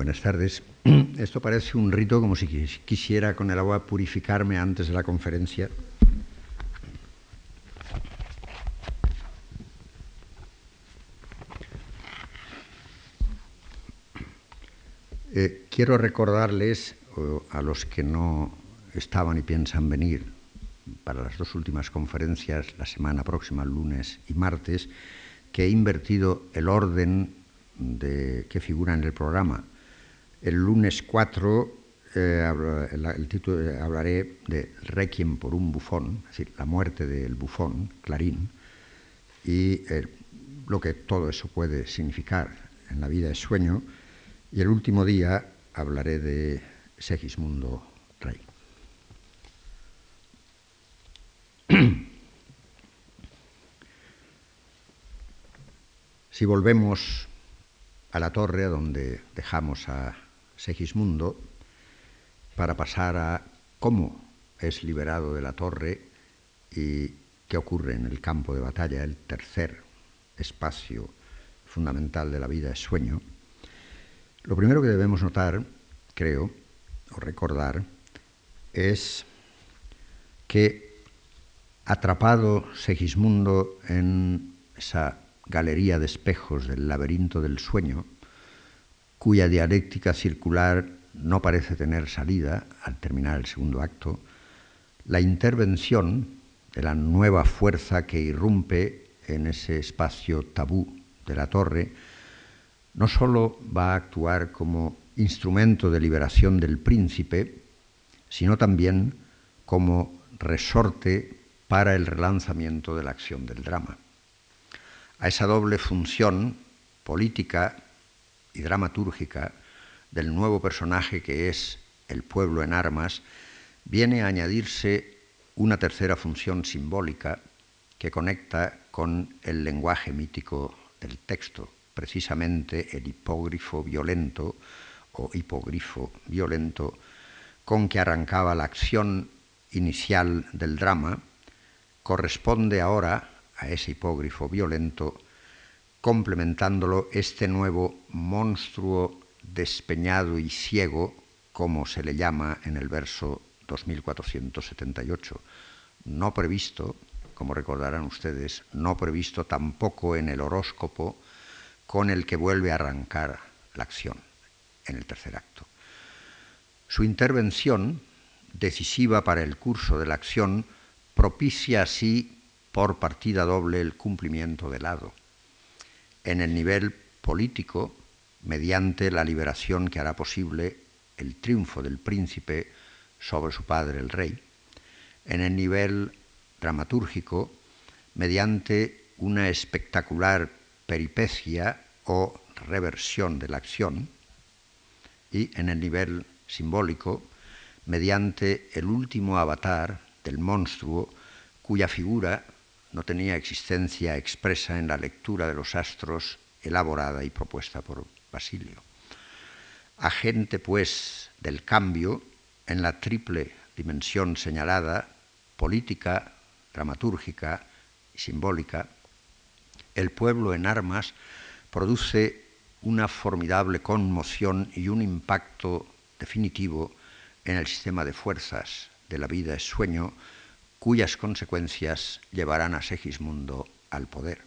Buenas tardes. Esto parece un rito como si quisiera con el agua purificarme antes de la conferencia. Eh, quiero recordarles a los que no estaban y piensan venir para las dos últimas conferencias la semana próxima, lunes y martes, que he invertido el orden de, que figura en el programa. El lunes 4 eh, el, título, eh, hablaré de Requiem por un bufón, es decir, la muerte del bufón, Clarín, y eh, lo que todo eso puede significar en la vida de sueño. Y el último día hablaré de Segismundo Rey. si volvemos a la torre donde dejamos a Segismundo para pasar a cómo es liberado de la torre y qué ocurre en el campo de batalla, el tercer espacio fundamental de la vida es sueño, lo primero que debemos notar, creo, o recordar, es que atrapado Segismundo en esa galería de espejos del laberinto del sueño, cuya dialéctica circular no parece tener salida al terminar el segundo acto, la intervención de la nueva fuerza que irrumpe en ese espacio tabú de la torre, no sólo va a actuar como instrumento de liberación del príncipe, sino también como resorte para el relanzamiento de la acción del drama. A esa doble función política y dramatúrgica del nuevo personaje que es el pueblo en armas, viene a añadirse una tercera función simbólica que conecta con el lenguaje mítico del texto, precisamente el hipógrifo violento o hipogrifo violento con que arrancaba la acción inicial del drama, corresponde ahora a ese hipógrifo violento complementándolo este nuevo monstruo despeñado y ciego, como se le llama en el verso 2478, no previsto, como recordarán ustedes, no previsto tampoco en el horóscopo con el que vuelve a arrancar la acción en el tercer acto. Su intervención, decisiva para el curso de la acción, propicia así por partida doble el cumplimiento del lado en el nivel político mediante la liberación que hará posible el triunfo del príncipe sobre su padre el rey, en el nivel dramatúrgico mediante una espectacular peripecia o reversión de la acción, y en el nivel simbólico mediante el último avatar del monstruo cuya figura no tenía existencia expresa en la lectura de los astros elaborada y propuesta por Basilio. Agente, pues, del cambio en la triple dimensión señalada, política, dramatúrgica y simbólica, el pueblo en armas produce una formidable conmoción y un impacto definitivo en el sistema de fuerzas de la vida es sueño cuyas consecuencias llevarán a Segismundo al poder.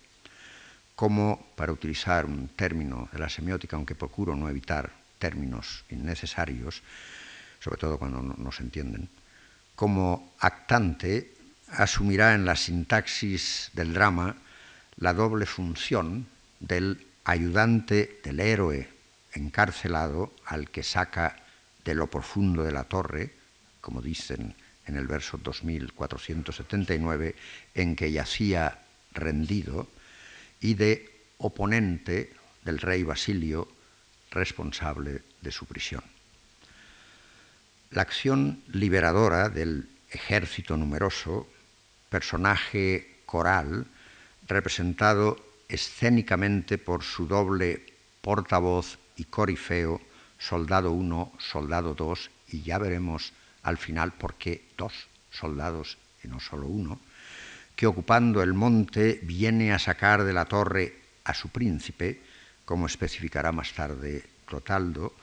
Como, para utilizar un término de la semiótica, aunque procuro no evitar términos innecesarios, sobre todo cuando no, se entienden, como actante asumirá en la sintaxis del drama la doble función del ayudante del héroe encarcelado al que saca de lo profundo de la torre, como dicen en el verso 2479, en que yacía rendido, y de oponente del rey Basilio, responsable de su prisión. La acción liberadora del ejército numeroso, personaje coral, representado escénicamente por su doble portavoz y corifeo, soldado 1, soldado 2, y ya veremos al final por qué dos soldados y no solo uno, que ocupando el monte viene a sacar de la torre a su príncipe, como especificará más tarde Clotaldo,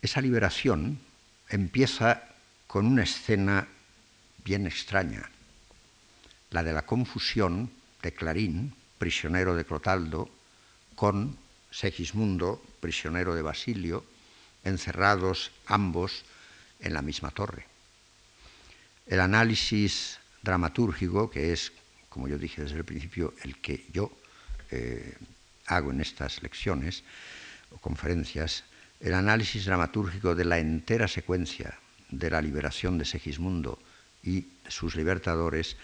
Esa liberación empieza con una escena bien extraña, la de la confusión de Clarín, prisionero de Clotaldo, con Segismundo, prisionero de Basilio, encerrados ambos en la misma torre. El análisis dramatúrgico, que es, como yo dije desde el principio, el que yo eh, hago en estas lecciones o conferencias, el análisis dramatúrgico de la entera secuencia de la liberación de Segismundo y sus libertadores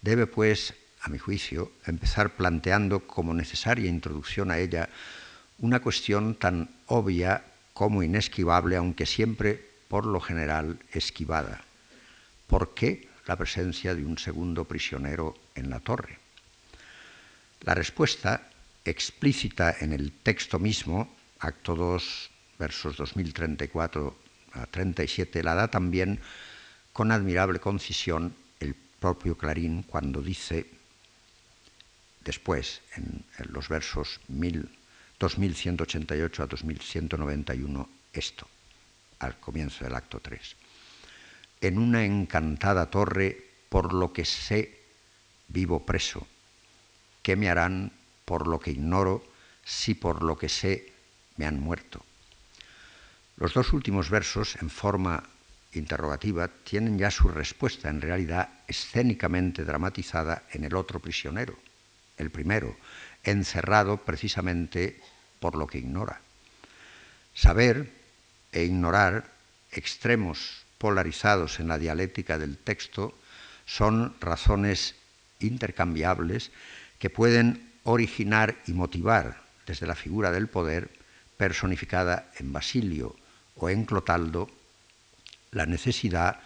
debe, pues, a mi juicio, empezar planteando como necesaria introducción a ella una cuestión tan obvia como inesquivable, aunque siempre, por lo general, esquivada. ¿Por qué la presencia de un segundo prisionero en la torre? La respuesta, explícita en el texto mismo, acto 2, versos 2034 a 37, la da también con admirable concisión el propio Clarín cuando dice después, en, los versos 2188 a 2191, esto, al comienzo del acto 3. En una encantada torre, por lo que sé, vivo preso. ¿Qué me harán por lo que ignoro si por lo que sé me han muerto? Los dos últimos versos, en forma interrogativa, tienen ya su respuesta, en realidad escénicamente dramatizada, en el otro prisionero el primero, encerrado precisamente por lo que ignora. Saber e ignorar, extremos polarizados en la dialéctica del texto, son razones intercambiables que pueden originar y motivar desde la figura del poder personificada en Basilio o en Clotaldo la necesidad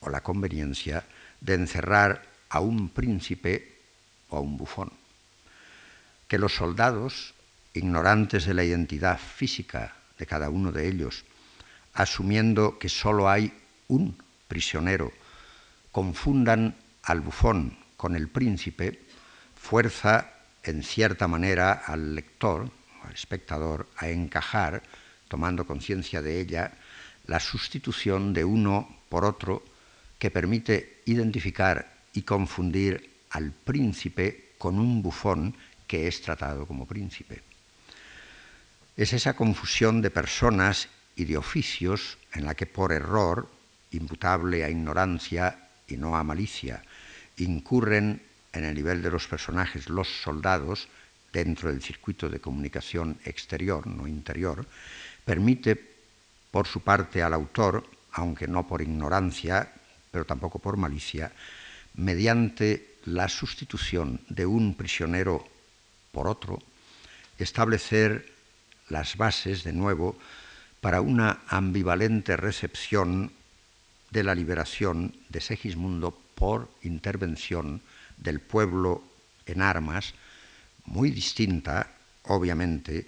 o la conveniencia de encerrar a un príncipe o a un bufón. Que los soldados, ignorantes de la identidad física de cada uno de ellos, asumiendo que sólo hay un prisionero, confundan al bufón con el príncipe, fuerza en cierta manera al lector, al espectador, a encajar, tomando conciencia de ella, la sustitución de uno por otro que permite identificar y confundir al príncipe con un bufón que es tratado como príncipe. Es esa confusión de personas y de oficios en la que por error, imputable a ignorancia y no a malicia, incurren en el nivel de los personajes los soldados dentro del circuito de comunicación exterior, no interior, permite por su parte al autor, aunque no por ignorancia, pero tampoco por malicia, mediante la sustitución de un prisionero por otro, establecer las bases de nuevo para una ambivalente recepción de la liberación de Segismundo por intervención del pueblo en armas, muy distinta, obviamente,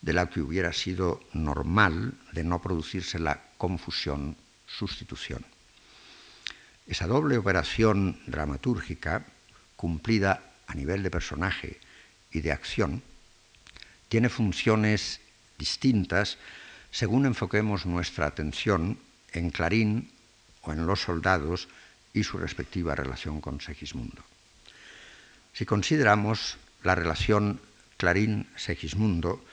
de la que hubiera sido normal de no producirse la confusión-sustitución. Esa doble operación dramatúrgica, cumplida a nivel de personaje y de acción, tiene funciones distintas según enfoquemos nuestra atención en Clarín o en los soldados y su respectiva relación con Segismundo. Si consideramos la relación Clarín-Segismundo,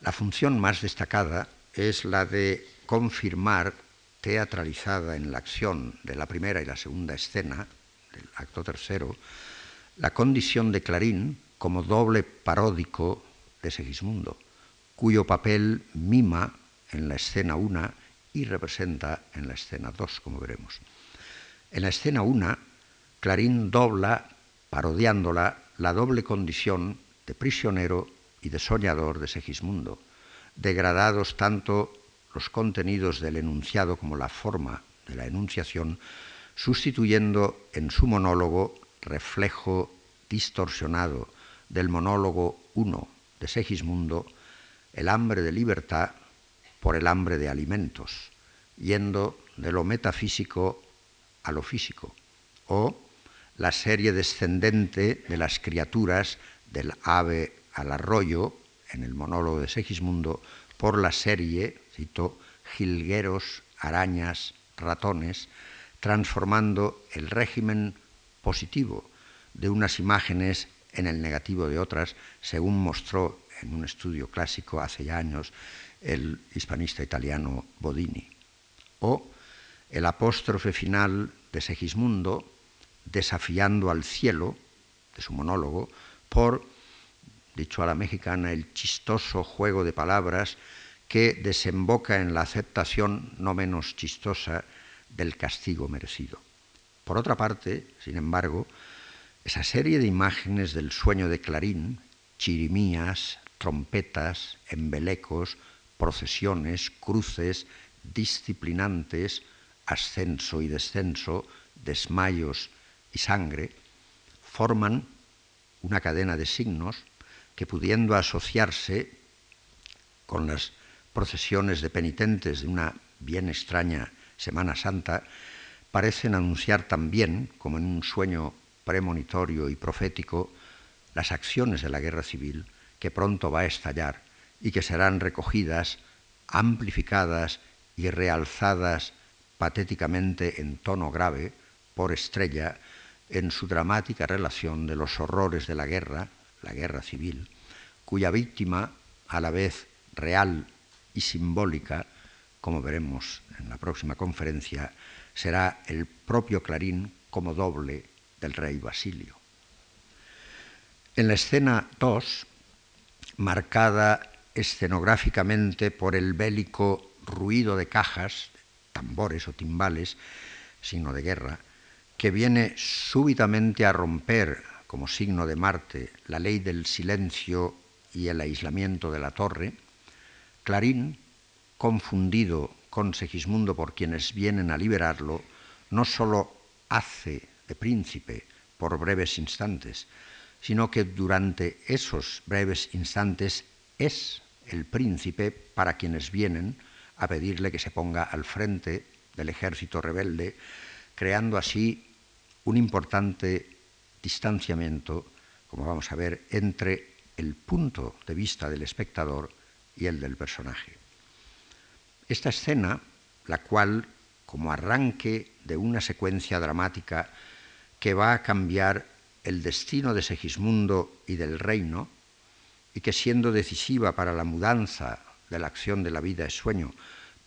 la función más destacada es la de confirmar, teatralizada en la acción de la primera y la segunda escena, del acto tercero, la condición de Clarín como doble paródico de Segismundo, cuyo papel mima en la escena 1 y representa en la escena 2, como veremos. En la escena 1, Clarín dobla, parodiándola, la doble condición de prisionero y de soñador de Segismundo, degradados tanto los contenidos del enunciado como la forma de la enunciación, sustituyendo en su monólogo reflejo distorsionado del monólogo 1 de Segismundo, el hambre de libertad por el hambre de alimentos, yendo de lo metafísico a lo físico, o la serie descendente de las criaturas del ave al arroyo, en el monólogo de Segismundo, por la serie, cito, jilgueros, arañas, ratones, transformando el régimen positivo de unas imágenes en el negativo de otras, según mostró en un estudio clásico hace ya años el hispanista italiano Bodini. O el apóstrofe final de Segismundo desafiando al cielo, de su monólogo, por, dicho a la mexicana, el chistoso juego de palabras que desemboca en la aceptación no menos chistosa del castigo merecido. Por otra parte, sin embargo, esa serie de imágenes del sueño de Clarín, chirimías, trompetas, embelecos, procesiones, cruces, disciplinantes, ascenso y descenso, desmayos y sangre, forman una cadena de signos que pudiendo asociarse con las procesiones de penitentes de una bien extraña Semana Santa, parecen anunciar también, como en un sueño premonitorio y profético, las acciones de la guerra civil que pronto va a estallar y que serán recogidas, amplificadas y realzadas patéticamente en tono grave por Estrella en su dramática relación de los horrores de la guerra, la guerra civil, cuya víctima, a la vez real y simbólica, como veremos en la próxima conferencia, será el propio Clarín como doble del rey Basilio. En la escena 2, marcada escenográficamente por el bélico ruido de cajas, tambores o timbales, signo de guerra, que viene súbitamente a romper, como signo de Marte, la ley del silencio y el aislamiento de la torre, Clarín, confundido con Segismundo por quienes vienen a liberarlo, no sólo hace de príncipe por breves instantes, sino que durante esos breves instantes es el príncipe para quienes vienen a pedirle que se ponga al frente del ejército rebelde, creando así un importante distanciamiento, como vamos a ver, entre el punto de vista del espectador y el del personaje. Esta escena, la cual, como arranque de una secuencia dramática que va a cambiar el destino de Segismundo y del reino, y que siendo decisiva para la mudanza de la acción de la vida es sueño,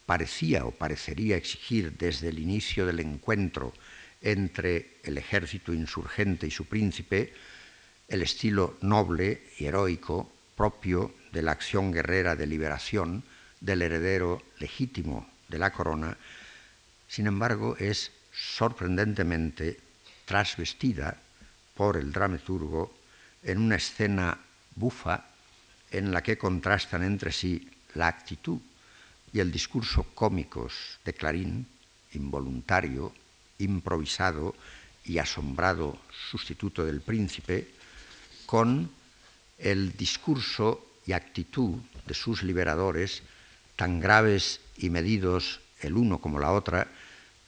parecía o parecería exigir desde el inicio del encuentro entre el ejército insurgente y su príncipe el estilo noble y heroico propio de la acción guerrera de liberación del heredero legítimo de la corona, sin embargo es sorprendentemente trasvestida por el dramaturgo en una escena bufa en la que contrastan entre sí la actitud y el discurso cómicos de Clarín, involuntario, improvisado y asombrado sustituto del príncipe, con el discurso y actitud de sus liberadores, tan graves y medidos el uno como la otra,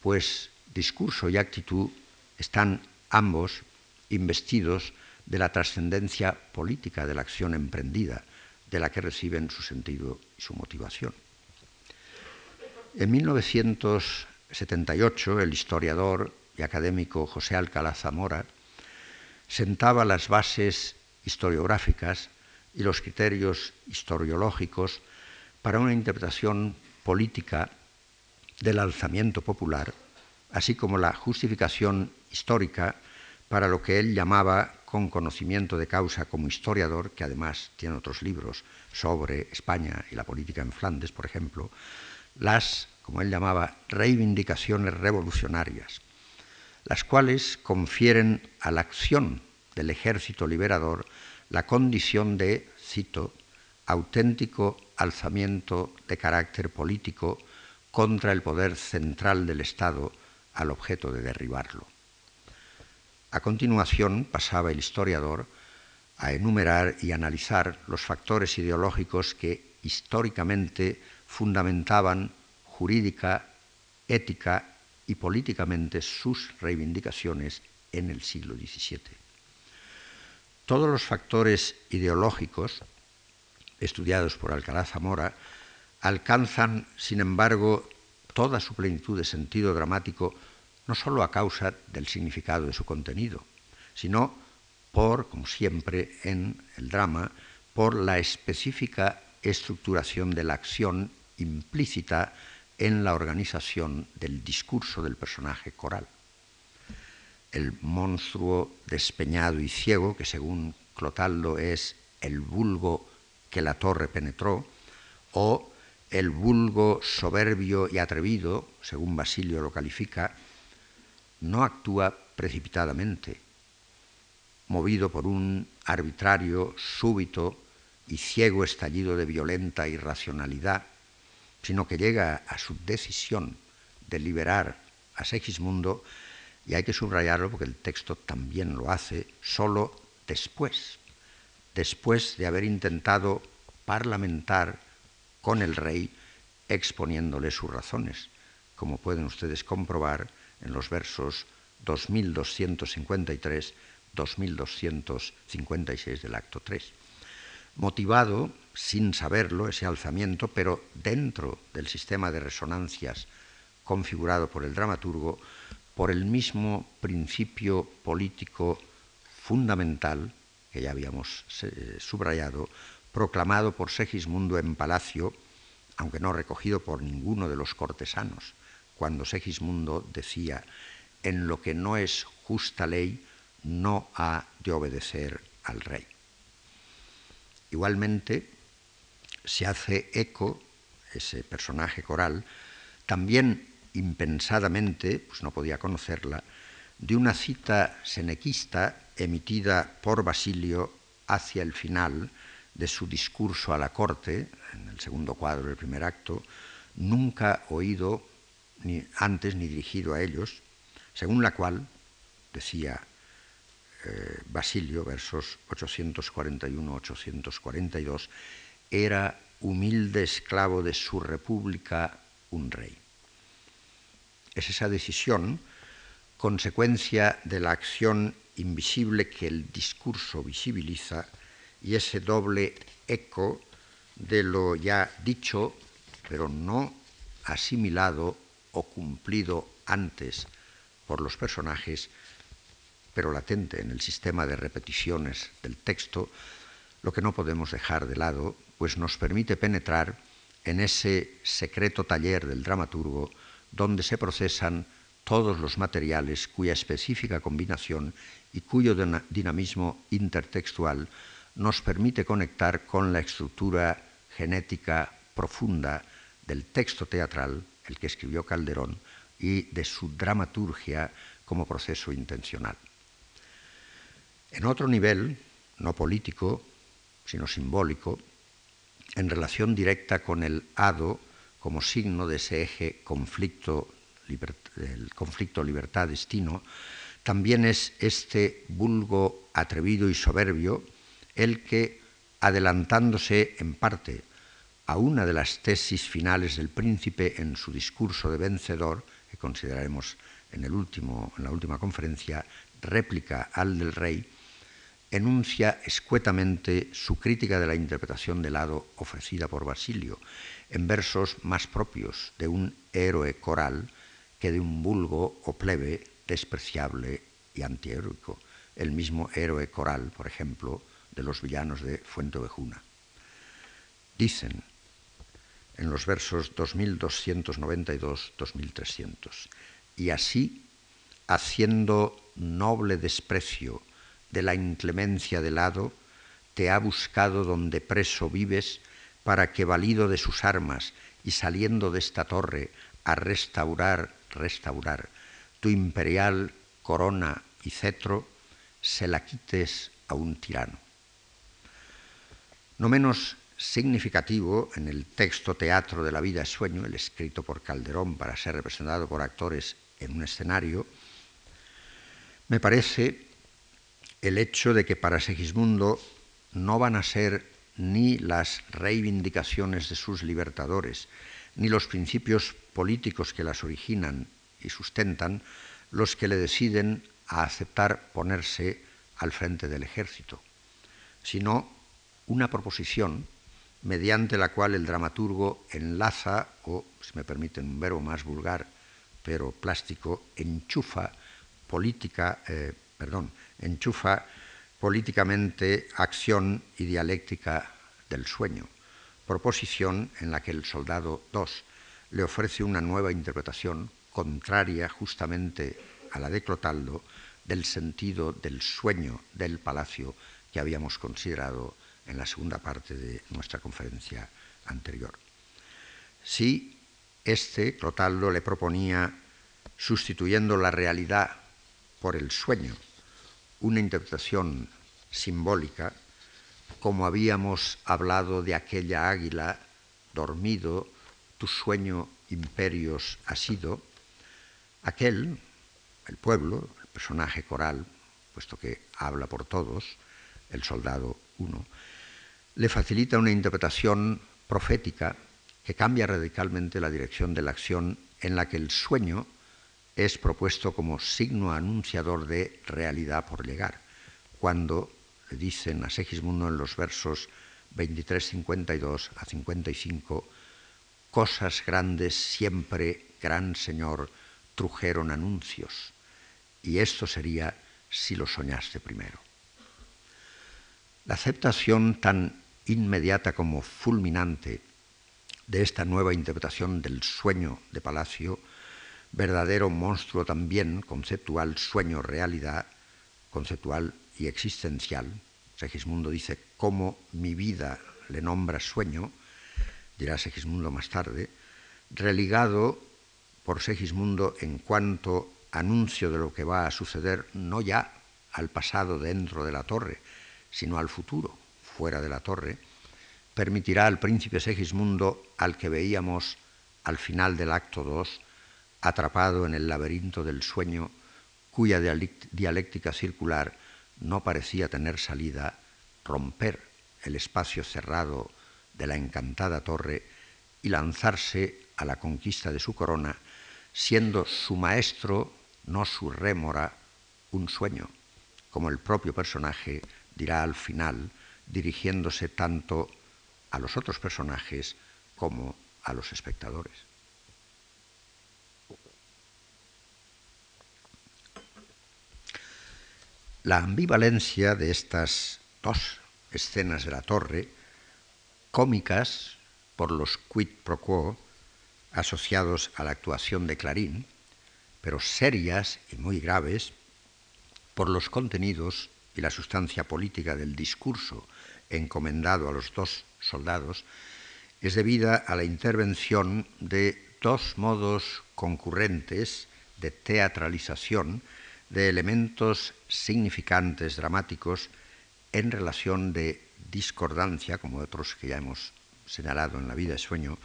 pues discurso y actitud están ambos investidos de la trascendencia política de la acción emprendida, de la que reciben su sentido y su motivación. En 1978, el historiador y académico José Alcalá Zamora sentaba las bases historiográficas y los criterios historiológicos para una interpretación política del alzamiento popular, así como la justificación histórica para lo que él llamaba con conocimiento de causa como historiador, que además tiene otros libros sobre España y la política en Flandes, por ejemplo, las, como él llamaba, reivindicaciones revolucionarias, las cuales confieren a la acción del ejército liberador la condición de, cito, auténtico alzamiento de carácter político contra el poder central del Estado al objeto de derribarlo. A continuación pasaba el historiador a enumerar y analizar los factores ideológicos que históricamente fundamentaban jurídica, ética y políticamente sus reivindicaciones en el siglo XVII. Todos los factores ideológicos estudiados por Alcalá Zamora alcanzan, sin embargo, toda su plenitud de sentido dramático, no sólo a causa del significado de su contenido, sino por, como siempre en el drama, por la específica estructuración de la acción implícita en la organización del discurso del personaje coral. El monstruo despeñado y ciego, que según Clotaldo es el vulgo que la torre penetró, o el vulgo soberbio y atrevido, según Basilio lo califica, no actúa precipitadamente, movido por un arbitrario, súbito y ciego estallido de violenta irracionalidad, sino que llega a su decisión de liberar a Segismundo, y hay que subrayarlo porque el texto también lo hace, solo después, después de haber intentado parlamentar con el rey exponiéndole sus razones, como pueden ustedes comprobar en los versos 2253-2256 del acto 3. Motivado, sin saberlo, ese alzamiento, pero dentro del sistema de resonancias configurado por el dramaturgo, por el mismo principio político fundamental que ya habíamos eh, subrayado, proclamado por Segismundo en palacio, aunque no recogido por ninguno de los cortesanos, cuando Segismundo decía, en lo que no es justa ley, no ha de obedecer al rey. Igualmente, se hace eco, ese personaje coral, también impensadamente, pues no podía conocerla, de una cita senequista emitida por Basilio hacia el final de su discurso a la corte, en el segundo cuadro del primer acto, nunca oído ni antes ni dirigido a ellos, según la cual, decía eh, Basilio, versos 841-842, era humilde esclavo de su república un rey. Es esa decisión consecuencia de la acción invisible que el discurso visibiliza y ese doble eco de lo ya dicho, pero no asimilado o cumplido antes por los personajes, pero latente en el sistema de repeticiones del texto, lo que no podemos dejar de lado, pues nos permite penetrar en ese secreto taller del dramaturgo donde se procesan todos los materiales cuya específica combinación y cuyo dinamismo intertextual nos permite conectar con la estructura genética profunda del texto teatral, el que escribió Calderón, y de su dramaturgia como proceso intencional. En otro nivel, no político, sino simbólico, en relación directa con el hado como signo de ese eje conflicto, el conflicto libertad-destino, también es este vulgo atrevido y soberbio el que, adelantándose en parte a una de las tesis finales del príncipe en su discurso de vencedor, que consideraremos en, el último, en la última conferencia, réplica al del rey, enuncia escuetamente su crítica de la interpretación del lado ofrecida por Basilio, en versos más propios de un héroe coral que de un vulgo o plebe despreciable y antiheroico. El mismo héroe coral, por ejemplo, de los villanos de Fuente Ovejuna. Dicen en los versos 2292-2300, y así, haciendo noble desprecio de la inclemencia del hado, te ha buscado donde preso vives, para que, valido de sus armas y saliendo de esta torre a restaurar, restaurar tu imperial corona y cetro, se la quites a un tirano. No menos significativo en el texto Teatro de la vida es sueño, el escrito por Calderón para ser representado por actores en un escenario, me parece el hecho de que para Segismundo no van a ser ni las reivindicaciones de sus libertadores, ni los principios políticos que las originan y sustentan los que le deciden a aceptar ponerse al frente del ejército, sino una proposición mediante la cual el dramaturgo enlaza, o, si me permiten un verbo más vulgar, pero plástico, enchufa política, eh, enchufa políticamente acción y dialéctica del sueño, proposición en la que el soldado 2 le ofrece una nueva interpretación contraria justamente a la de Clotaldo del sentido del sueño del palacio que habíamos considerado en la segunda parte de nuestra conferencia anterior. Si este, Clotaldo, le proponía, sustituyendo la realidad por el sueño, una interpretación simbólica, como habíamos hablado de aquella águila dormido, tu sueño imperios ha sido, aquel, el pueblo, el personaje coral, puesto que habla por todos, el soldado uno, le facilita una interpretación profética que cambia radicalmente la dirección de la acción en la que el sueño es propuesto como signo anunciador de realidad por llegar, cuando le dicen a Segismundo en los versos 23, 52 a 55, cosas grandes siempre, gran Señor, trujeron anuncios, y esto sería si lo soñaste primero. La aceptación tan inmediata como fulminante de esta nueva interpretación del sueño de Palacio, verdadero monstruo también, conceptual, sueño, realidad, conceptual y existencial. Segismundo dice, cómo mi vida le nombra sueño, dirá Segismundo más tarde, religado por Segismundo en cuanto anuncio de lo que va a suceder, no ya al pasado dentro de la torre, sino al futuro fuera de la torre, permitirá al príncipe Segismundo, al que veíamos al final del acto 2, atrapado en el laberinto del sueño, cuya dialéctica circular no parecía tener salida, romper el espacio cerrado de la encantada torre y lanzarse a la conquista de su corona, siendo su maestro, no su rémora, un sueño, como el propio personaje dirá al final, dirigiéndose tanto a los otros personajes como a los espectadores. La ambivalencia de estas dos escenas de la torre, cómicas por los quid pro quo asociados a la actuación de Clarín, pero serias y muy graves por los contenidos y la sustancia política del discurso encomendado a los dos soldados es debida a la intervención de dos modos concurrentes de teatralización de elementos significantes, dramáticos, en relación de discordancia, como otros que ya hemos señalado en la vida de sueño,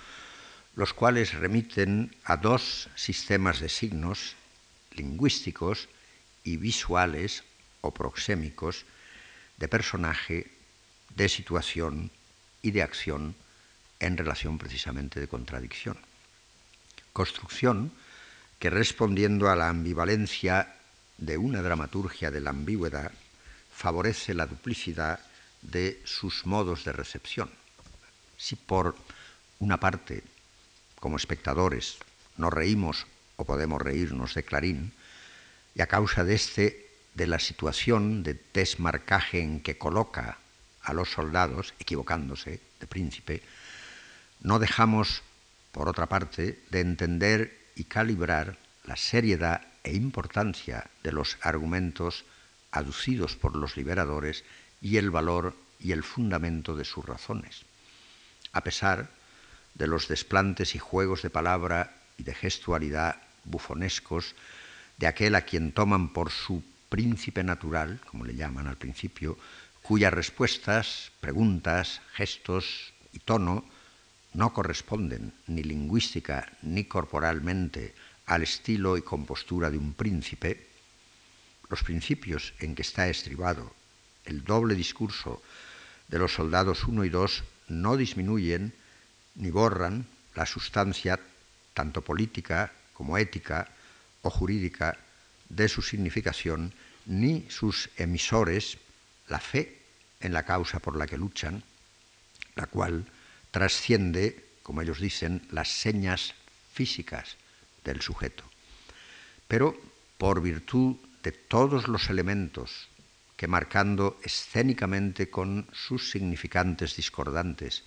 los cuales remiten a dos sistemas de signos lingüísticos y visuales o proxémicos de personaje, de situación y de acción en relación precisamente de contradicción. Construcción que respondiendo a la ambivalencia de una dramaturgia de la ambigüedad, favorece la duplicidad de sus modos de recepción. Si por una parte, como espectadores, nos reímos o podemos reírnos de Clarín, y a causa de este de la situación de desmarcaje en que coloca a los soldados, equivocándose de príncipe, no dejamos, por otra parte, de entender y calibrar la seriedad e importancia de los argumentos aducidos por los liberadores y el valor y el fundamento de sus razones. A pesar de los desplantes y juegos de palabra y de gestualidad bufonescos de aquel a quien toman por su príncipe natural, como le llaman al principio, cuyas respuestas, preguntas, gestos y tono no corresponden ni lingüística ni corporalmente al estilo y compostura de un príncipe, los principios en que está estribado el doble discurso de los soldados 1 y 2 no disminuyen ni borran la sustancia tanto política como ética o jurídica de su significación ni sus emisores la fe en la causa por la que luchan, la cual trasciende, como ellos dicen, las señas físicas del sujeto. Pero por virtud de todos los elementos que marcando escénicamente con sus significantes discordantes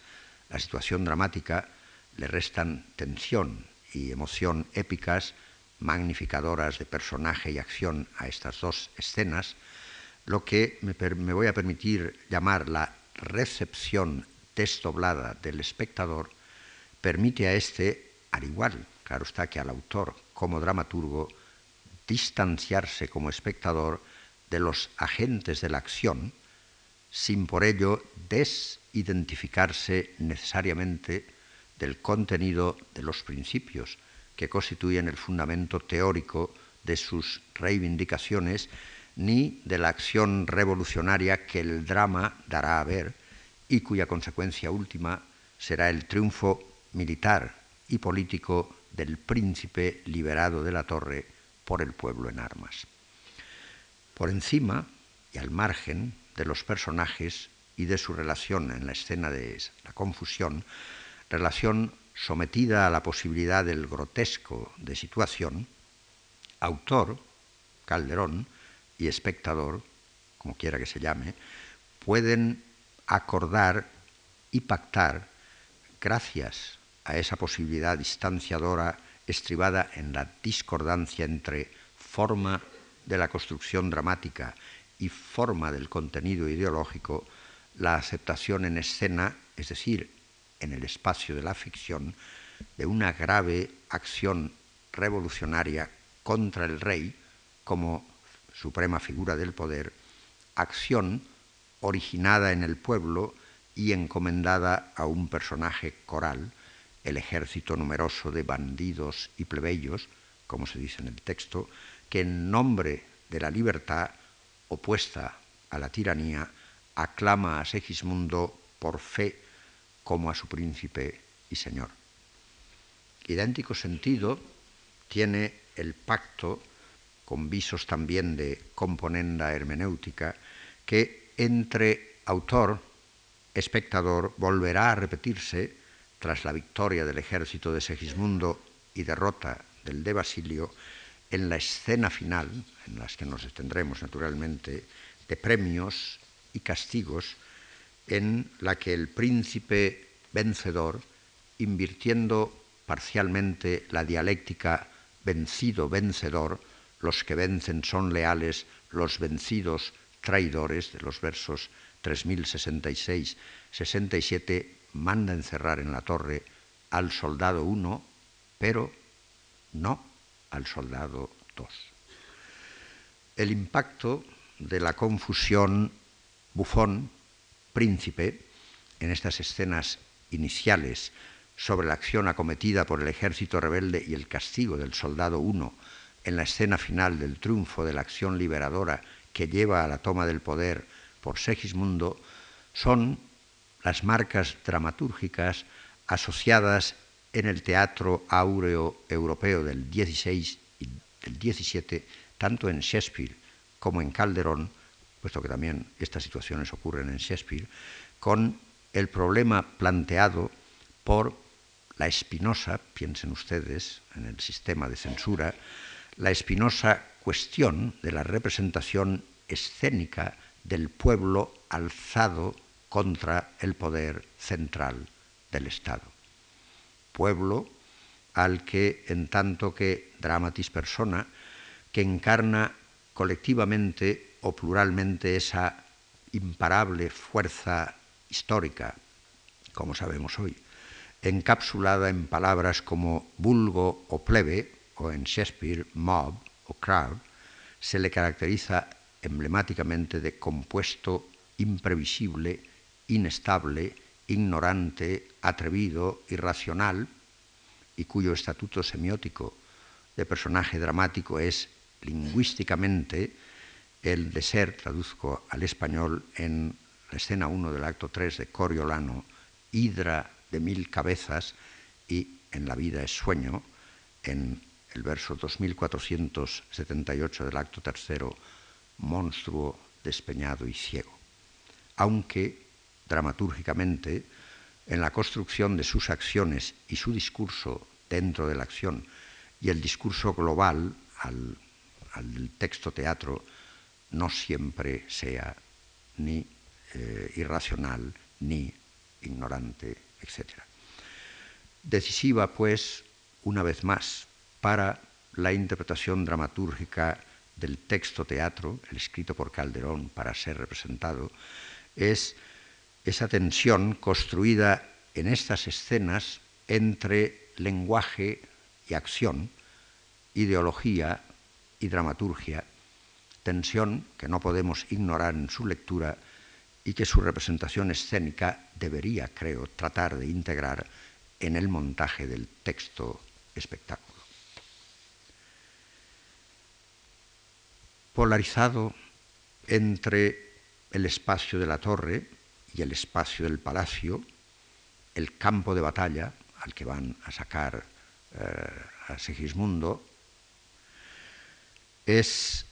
la situación dramática, le restan tensión y emoción épicas, magnificadoras de personaje y acción a estas dos escenas, lo que me, voy a permitir llamar la recepción desdoblada del espectador, permite a éste, al igual, claro está, que al autor como dramaturgo, distanciarse como espectador de los agentes de la acción, sin por ello desidentificarse necesariamente del contenido de los principios que constituyen el fundamento teórico de sus reivindicaciones, ni de la acción revolucionaria que el drama dará a ver y cuya consecuencia última será el triunfo militar y político del príncipe liberado de la torre por el pueblo en armas. Por encima y al margen de los personajes y de su relación en la escena de la confusión, relación sometida a la posibilidad del grotesco de situación, autor, Calderón, y espectador, como quiera que se llame, pueden acordar y pactar gracias a esa posibilidad distanciadora estribada en la discordancia entre forma de la construcción dramática y forma del contenido ideológico, la aceptación en escena, es decir, en el espacio de la ficción, de una grave acción revolucionaria contra el rey como suprema figura del poder, acción originada en el pueblo y encomendada a un personaje coral, el ejército numeroso de bandidos y plebeyos, como se dice en el texto, que en nombre de la libertad opuesta a la tiranía aclama a Segismundo por fe como a su príncipe y señor. Idéntico sentido tiene el pacto, con visos también de componenda hermenéutica, que entre autor, espectador, volverá a repetirse tras la victoria del ejército de Segismundo y derrota del de Basilio en la escena final, en las que nos detendremos naturalmente, de premios y castigos, en la que el príncipe vencedor, invirtiendo parcialmente la dialéctica vencido-vencedor, los que vencen son leales, los vencidos traidores, de los versos 3066-67, manda encerrar en la torre al soldado uno, pero no al soldado 2. El impacto de la confusión bufón-príncipe en estas escenas iniciales sobre la acción acometida por el ejército rebelde y el castigo del soldado 1 en la escena final del triunfo de la acción liberadora que lleva a la toma del poder por Segismundo son las marcas dramatúrgicas asociadas en el teatro áureo europeo del XVI y del XVII, tanto en Shakespeare como en Calderón, puesto que también estas situaciones ocurren en Shakespeare, con el problema planteado por la espinosa, piensen ustedes en el sistema de censura, la espinosa cuestión de la representación escénica del pueblo alzado contra el poder central del Estado. Pueblo al que, en tanto que dramatis persona, que encarna colectivamente o pluralmente esa imparable fuerza histórica, como sabemos hoy, encapsulada en palabras como vulgo o plebe, o en Shakespeare mob o crowd, se le caracteriza emblemáticamente de compuesto, imprevisible, inestable, ignorante, atrevido, irracional, y cuyo estatuto semiótico de personaje dramático es lingüísticamente el de ser, traduzco al español en la escena 1 del acto 3 de Coriolano, hidra de mil cabezas y en la vida es sueño, en el verso 2478 del acto tercero, monstruo despeñado y ciego. Aunque dramatúrgicamente en la construcción de sus acciones y su discurso dentro de la acción y el discurso global al, texto teatro no siempre sea ni eh, irracional ni ignorante, etc. Decisiva, pues, una vez más, para la interpretación dramatúrgica del texto teatro, el escrito por Calderón para ser representado, es esa tensión construida en estas escenas entre lenguaje y acción, ideología y dramaturgia, tensión que no podemos ignorar en su lectura y que su representación escénica debería, creo, tratar de integrar en el montaje del texto espectáculo. Polarizado entre el espacio de la torre y el espacio del palacio, el campo de batalla al que van a sacar eh, a Segismundo, es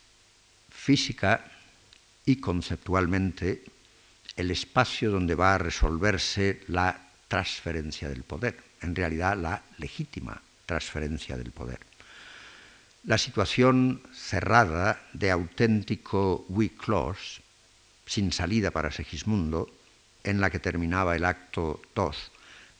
física y conceptualmente el espacio donde va a resolverse la transferencia del poder, en realidad la legítima transferencia del poder. La situación cerrada de auténtico we close, sin salida para Segismundo, en la que terminaba el acto 2,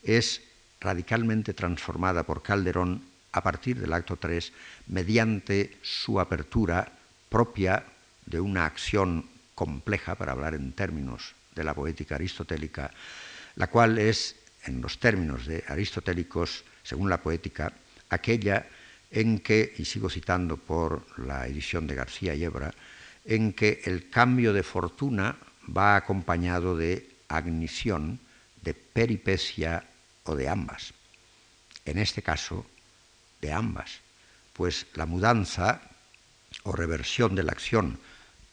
es radicalmente transformada por Calderón a partir del acto 3 mediante su apertura propia de una acción compleja, para hablar en términos de la poética aristotélica, la cual es, en los términos de aristotélicos, según la poética, aquella en que, y sigo citando por la edición de García Yebra, en que el cambio de fortuna va acompañado de agnición, de peripecia o de ambas. En este caso, de ambas, pues la mudanza o reversión de la acción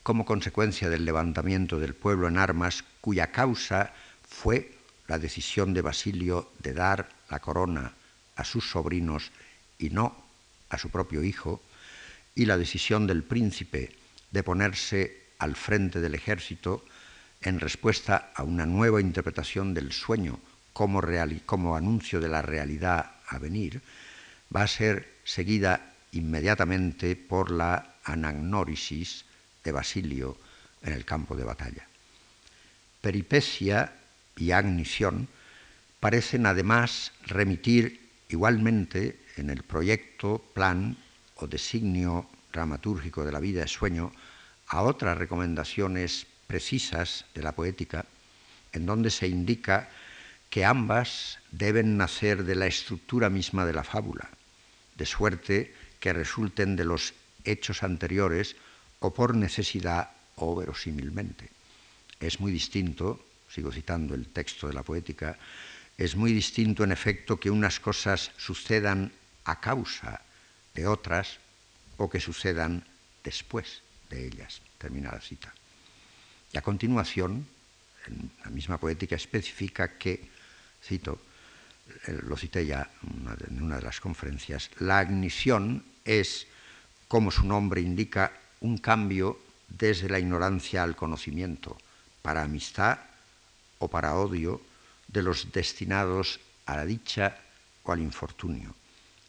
como consecuencia del levantamiento del pueblo en armas, cuya causa fue la decisión de Basilio de dar la corona a sus sobrinos y no a su propio hijo, y la decisión del príncipe de ponerse al frente del ejército en respuesta a una nueva interpretación del sueño como, como anuncio de la realidad a venir, va a ser seguida inmediatamente por la anagnórisis de Basilio en el campo de batalla. Peripecia y agnición parecen además remitir igualmente en el proyecto, plan o designio dramatúrgico de la vida de sueño a otras recomendaciones precisas de la poética, en donde se indica que ambas deben nacer de la estructura misma de la fábula, de suerte que resulten de los hechos anteriores o por necesidad o verosímilmente. Es muy distinto, sigo citando el texto de la poética, es muy distinto en efecto que unas cosas sucedan a causa de otras o que sucedan después de ellas. Termina la cita. Y a continuación, la misma poética especifica que cito, eh, lo cité ya en una de las conferencias, la agnición es, como su nombre indica, un cambio desde la ignorancia al conocimiento, para amistad o para odio de los destinados a la dicha o al infortunio.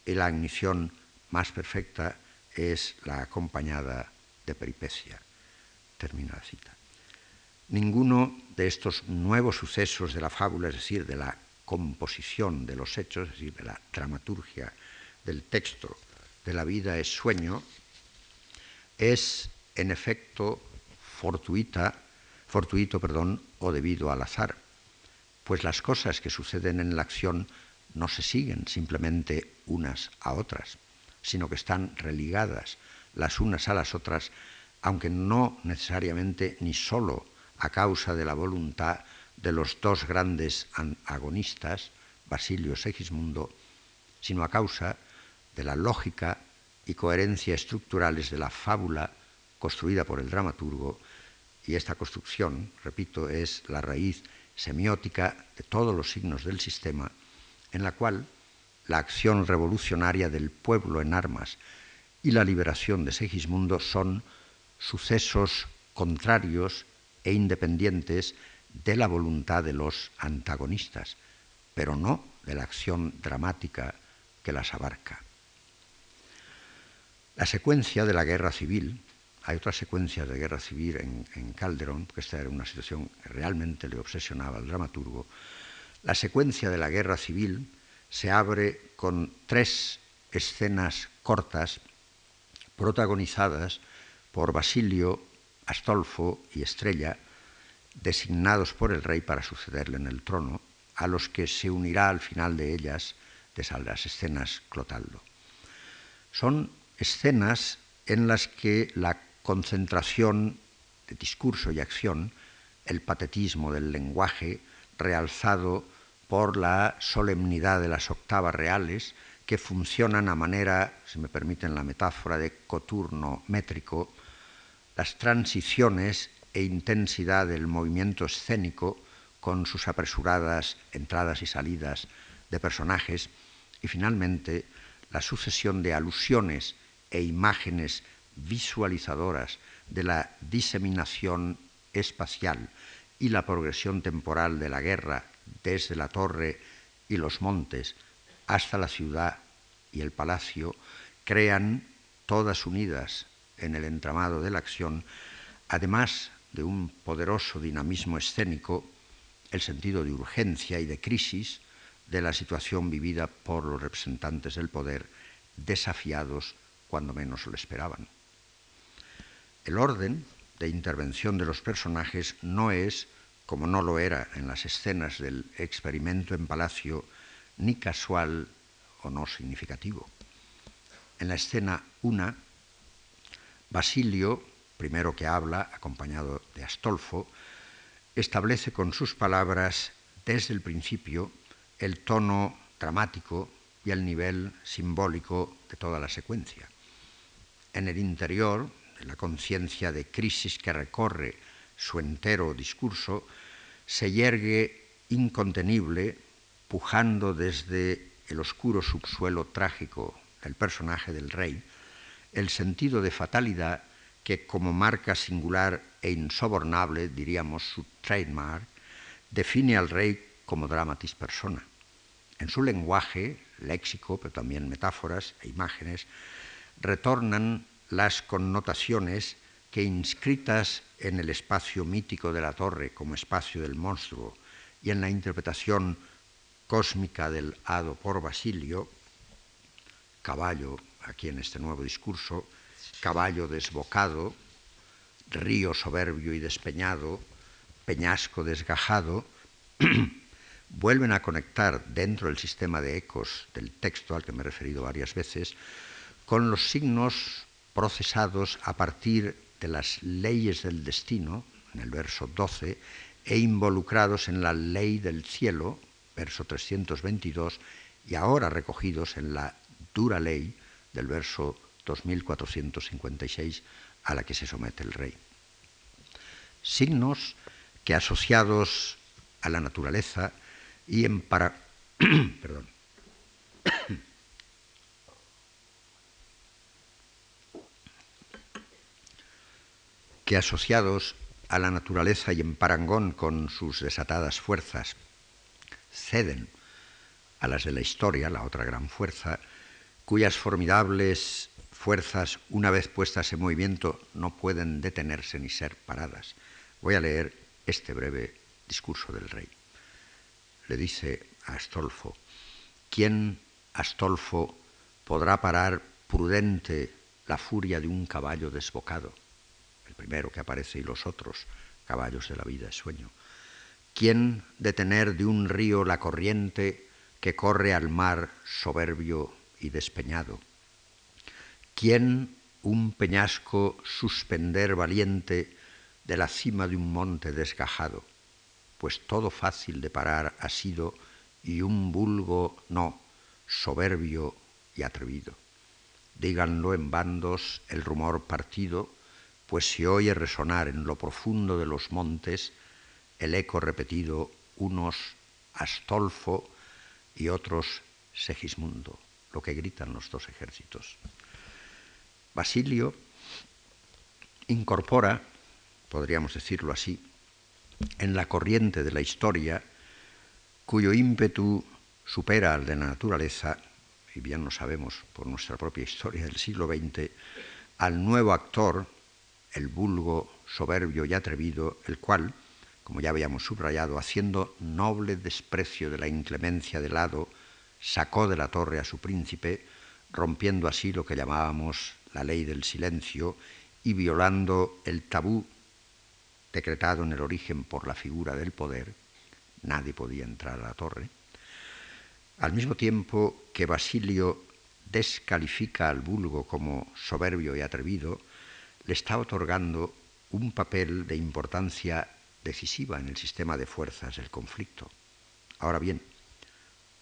Y la agnición más perfecta es la acompañada de peripecia. Termina la cita. Ninguno de estos nuevos sucesos de la fábula, es decir, de la composición de los hechos, es decir, de la dramaturgia del texto de la vida es sueño, es en efecto fortuita, fortuito perdón, o debido al azar, pues las cosas que suceden en la acción no se siguen simplemente unas a otras, sino que están religadas las unas a las otras, aunque no necesariamente ni sólo a causa de la voluntad de los dos grandes agonistas, Basilio Segismundo, sino a causa de la lógica y coherencia estructurales de la fábula construida por el dramaturgo, y esta construcción, repito, es la raíz semiótica de todos los signos del sistema, en la cual la acción revolucionaria del pueblo en armas y la liberación de Segismundo son sucesos contrarios e independientes de la voluntad de los antagonistas, pero no de la acción dramática que las abarca. La secuencia de la guerra civil, hay otras secuencias de guerra civil en, Calderón, porque esta era una situación que realmente le obsesionaba al dramaturgo, la secuencia de la guerra civil se abre con tres escenas cortas protagonizadas por Basilio, Astolfo y Estrella, designados por el rey para sucederle en el trono, a los que se unirá al final de ellas, de las escenas Clotaldo. Son escenas en las que la concentración de discurso y acción, el patetismo del lenguaje, realzado por la solemnidad de las octavas reales, que funcionan a manera, si me permiten la metáfora, de coturno métrico, las transiciones e intensidad del movimiento escénico con sus apresuradas entradas y salidas de personajes y finalmente la sucesión de alusiones e imágenes visualizadoras de la diseminación espacial y la progresión temporal de la guerra desde la torre y los montes hasta la ciudad y el palacio crean, todas unidas en el entramado de la acción, además de un poderoso dinamismo escénico, el sentido de urgencia y de crisis de la situación vivida por los representantes del poder, desafiados cuando menos lo esperaban. El orden de intervención de los personajes no es, como no lo era en las escenas del experimento en palacio, ni casual o no significativo. En la escena 1, Basilio, primero que habla, acompañado de Astolfo, establece con sus palabras desde el principio el tono dramático y el nivel simbólico de toda la secuencia. En el interior la conciencia de crisis que recorre su entero discurso, se yergue incontenible, pujando desde el oscuro subsuelo trágico del personaje del rey, el sentido de fatalidad que como marca singular e insobornable, diríamos su trademark, define al rey como dramatis persona. En su lenguaje, léxico, pero también metáforas e imágenes, retornan las connotaciones que inscritas en el espacio mítico de la torre como espacio del monstruo y en la interpretación cósmica del hado por Basilio, caballo, aquí en este nuevo discurso, caballo desbocado, río soberbio y despeñado, peñasco desgajado, vuelven a conectar dentro del sistema de ecos del texto al que me he referido varias veces, con los signos procesados a partir de las leyes del destino, en el verso 12, e involucrados en la ley del cielo, verso 322, y ahora recogidos en la dura ley del verso 2456 a la que se somete el rey. Signos que asociados a la naturaleza y en para... perdón. Que asociados a la naturaleza y en parangón con sus desatadas fuerzas, ceden a las de la historia, la otra gran fuerza, cuyas formidables fuerzas, una vez puestas en movimiento, no pueden detenerse ni ser paradas. Voy a leer este breve discurso del rey. Le dice a Astolfo, ¿quién, Astolfo, podrá parar prudente la furia de un caballo desbocado? Primero que aparece y los otros, caballos de la vida es sueño. ¿Quién detener de un río la corriente que corre al mar soberbio y despeñado? ¿Quién un peñasco suspender valiente de la cima de un monte desgajado? Pues todo fácil de parar ha sido y un vulgo no, soberbio y atrevido. Díganlo en bandos el rumor partido, pues se oye resonar en lo profundo de los montes el eco repetido, unos Astolfo y otros Segismundo, lo que gritan los dos ejércitos. Basilio incorpora, podríamos decirlo así, en la corriente de la historia cuyo ímpetu supera al de la naturaleza, y bien lo sabemos por nuestra propia historia del siglo XX, al nuevo actor, el vulgo, soberbio y atrevido, el cual, como ya habíamos subrayado, haciendo noble desprecio de la inclemencia del hado, sacó de la torre a su príncipe, rompiendo así lo que llamábamos la ley del silencio y violando el tabú decretado en el origen por la figura del poder, nadie podía entrar a la torre, al mismo tiempo que Basilio descalifica al vulgo como soberbio y atrevido, le está otorgando un papel de importancia decisiva en el sistema de fuerzas del conflicto. Ahora bien,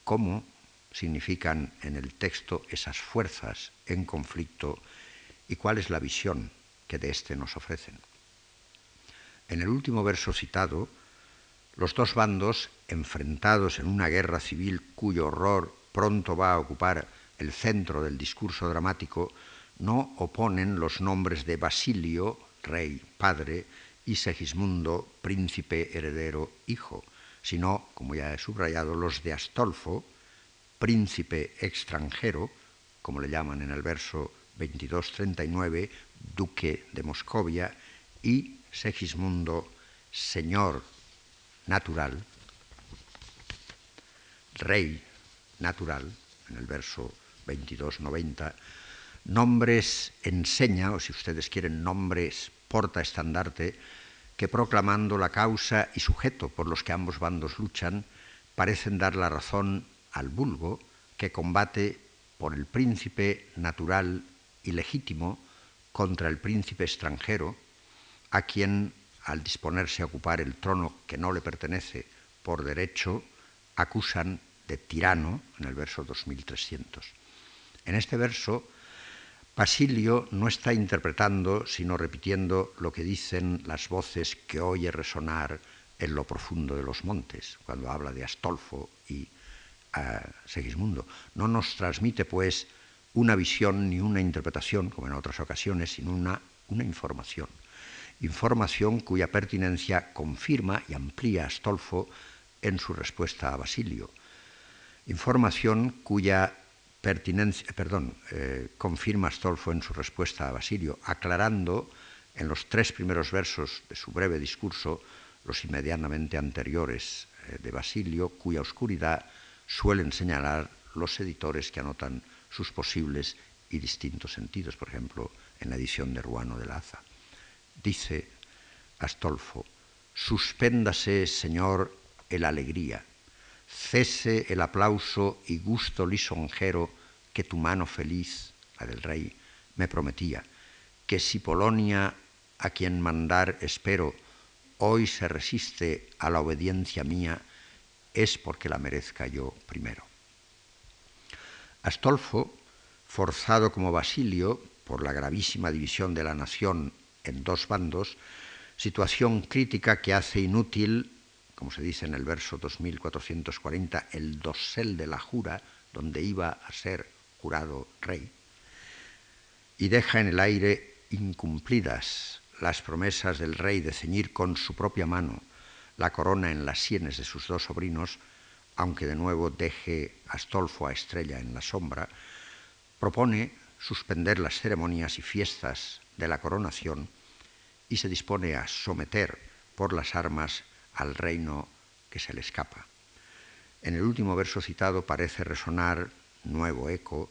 ¿cómo significan en el texto esas fuerzas en conflicto y cuál es la visión que de éste nos ofrecen? En el último verso citado, los dos bandos, enfrentados en una guerra civil cuyo horror pronto va a ocupar el centro del discurso dramático, no oponen los nombres de Basilio, rey, padre, y Segismundo, príncipe, heredero, hijo, sino, como ya he subrayado, los de Astolfo, príncipe extranjero, como le llaman en el verso 22-39, duque de Moscovia, y Segismundo, señor natural, rey natural, en el verso 22-90, nombres enseña, o si ustedes quieren, nombres porta estandarte, que proclamando la causa y sujeto por los que ambos bandos luchan, parecen dar la razón al vulgo que combate por el príncipe natural y legítimo contra el príncipe extranjero, a quien al disponerse a ocupar el trono que no le pertenece por derecho, acusan de tirano en el verso 2300. En este verso, Basilio no está interpretando, sino repitiendo lo que dicen las voces que oye resonar en lo profundo de los montes, cuando habla de Astolfo y uh, Segismundo. No nos transmite, pues, una visión ni una interpretación, como en otras ocasiones, sino una, una información información cuya pertinencia confirma y amplía Astolfo en su respuesta a Basilio. Información cuya perdón, eh, confirma Astolfo en su respuesta a Basilio, aclarando en los tres primeros versos de su breve discurso los inmediatamente anteriores eh, de Basilio, cuya oscuridad suelen señalar los editores que anotan sus posibles y distintos sentidos, por ejemplo, en la edición de Ruano de Laza. Dice Astolfo, suspéndase, Señor, el alegría, cese el aplauso y gusto lisonjero que tu mano feliz, la del rey, me prometía, que si Polonia, a quien mandar espero, hoy se resiste a la obediencia mía, es porque la merezca yo primero. Astolfo, forzado como Basilio por la gravísima división de la nación en dos bandos, situación crítica que hace inútil, como se dice en el verso 2440, el dosel de la jura, donde iba a ser jurado rey, y deja en el aire incumplidas las promesas del rey de ceñir con su propia mano la corona en las sienes de sus dos sobrinos, aunque de nuevo deje Astolfo a Estrella en la sombra, propone suspender las ceremonias y fiestas de la coronación y se dispone a someter por las armas al reino que se le escapa. En el último verso citado parece resonar nuevo eco,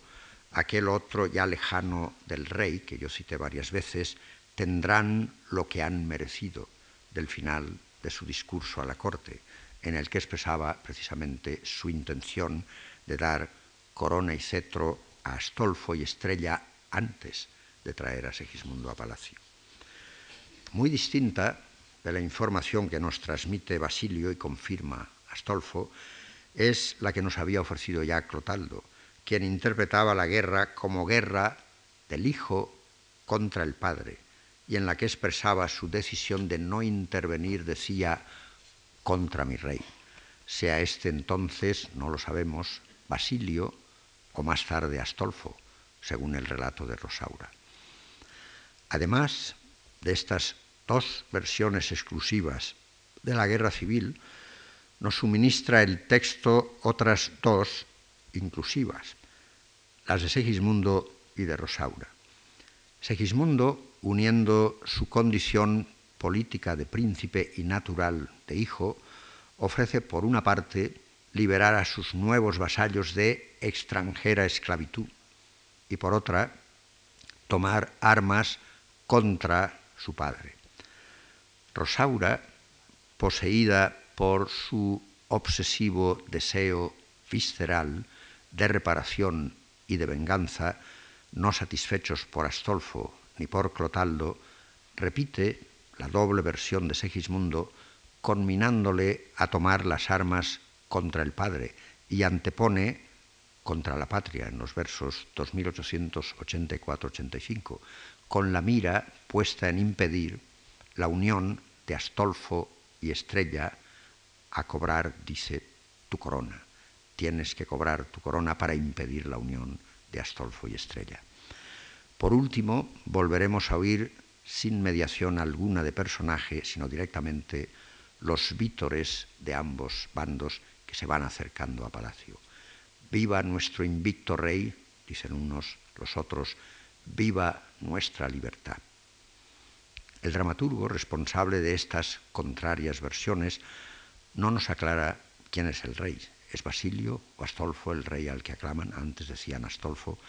aquel otro ya lejano del rey, que yo cité varias veces, tendrán lo que han merecido del final de su discurso a la corte, en el que expresaba precisamente su intención de dar corona y cetro a Astolfo y Estrella antes de traer a Segismundo a palacio. Muy distinta de la información que nos transmite Basilio y confirma Astolfo, es la que nos había ofrecido ya Clotaldo, quien interpretaba la guerra como guerra del hijo contra el padre, y en la que expresaba su decisión de no intervenir, decía, contra mi rey. Sea este entonces, no lo sabemos, Basilio o más tarde Astolfo, según el relato de Rosaura. Además de estas dos versiones exclusivas de la guerra civil, nos suministra el texto otras dos inclusivas, las de Segismundo y de Rosaura. Segismundo, uniendo su condición política de príncipe y natural de hijo, ofrece por una parte liberar a sus nuevos vasallos de extranjera esclavitud y por otra tomar armas contra su padre. Rosaura, poseída por su obsesivo deseo visceral de reparación y de venganza, no satisfechos por Astolfo ni por Clotaldo, repite la doble versión de Segismundo, conminándole a tomar las armas contra el padre y antepone contra la patria en los versos 2884-85, con la mira puesta en impedir la unión de Astolfo y Estrella a cobrar, dice, tu corona. Tienes que cobrar tu corona para impedir la unión de Astolfo y Estrella. Por último, volveremos a oír, sin mediación alguna de personaje, sino directamente, los vítores de ambos bandos que se van acercando a palacio. Viva nuestro invicto rey, dicen unos, los otros, viva nuestra libertad. El dramaturgo responsable de estas contrarias versiones no nos aclara quién es el rey. ¿Es Basilio o Astolfo el rey al que aclaman? Antes decían Astolfo,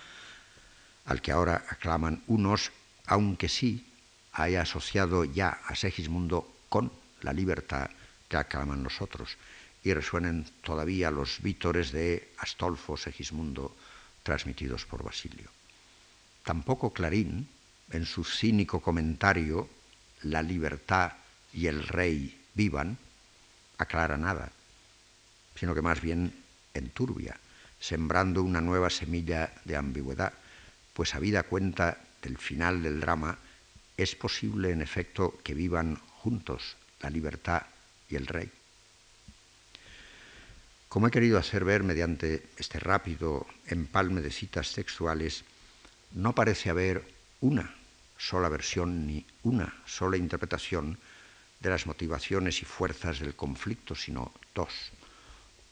al que ahora aclaman unos, aunque sí haya asociado ya a Segismundo con la libertad que aclaman los otros, y resuenen todavía los vítores de Astolfo Segismundo transmitidos por Basilio. Tampoco Clarín, en su cínico comentario la libertad y el rey vivan, aclara nada, sino que más bien enturbia, sembrando una nueva semilla de ambigüedad, pues habida cuenta del final del drama, es posible en efecto que vivan juntos la libertad y el rey. Como he querido hacer ver mediante este rápido empalme de citas textuales, no parece haber una sola versión ni una sola interpretación de las motivaciones y fuerzas del conflicto, sino dos.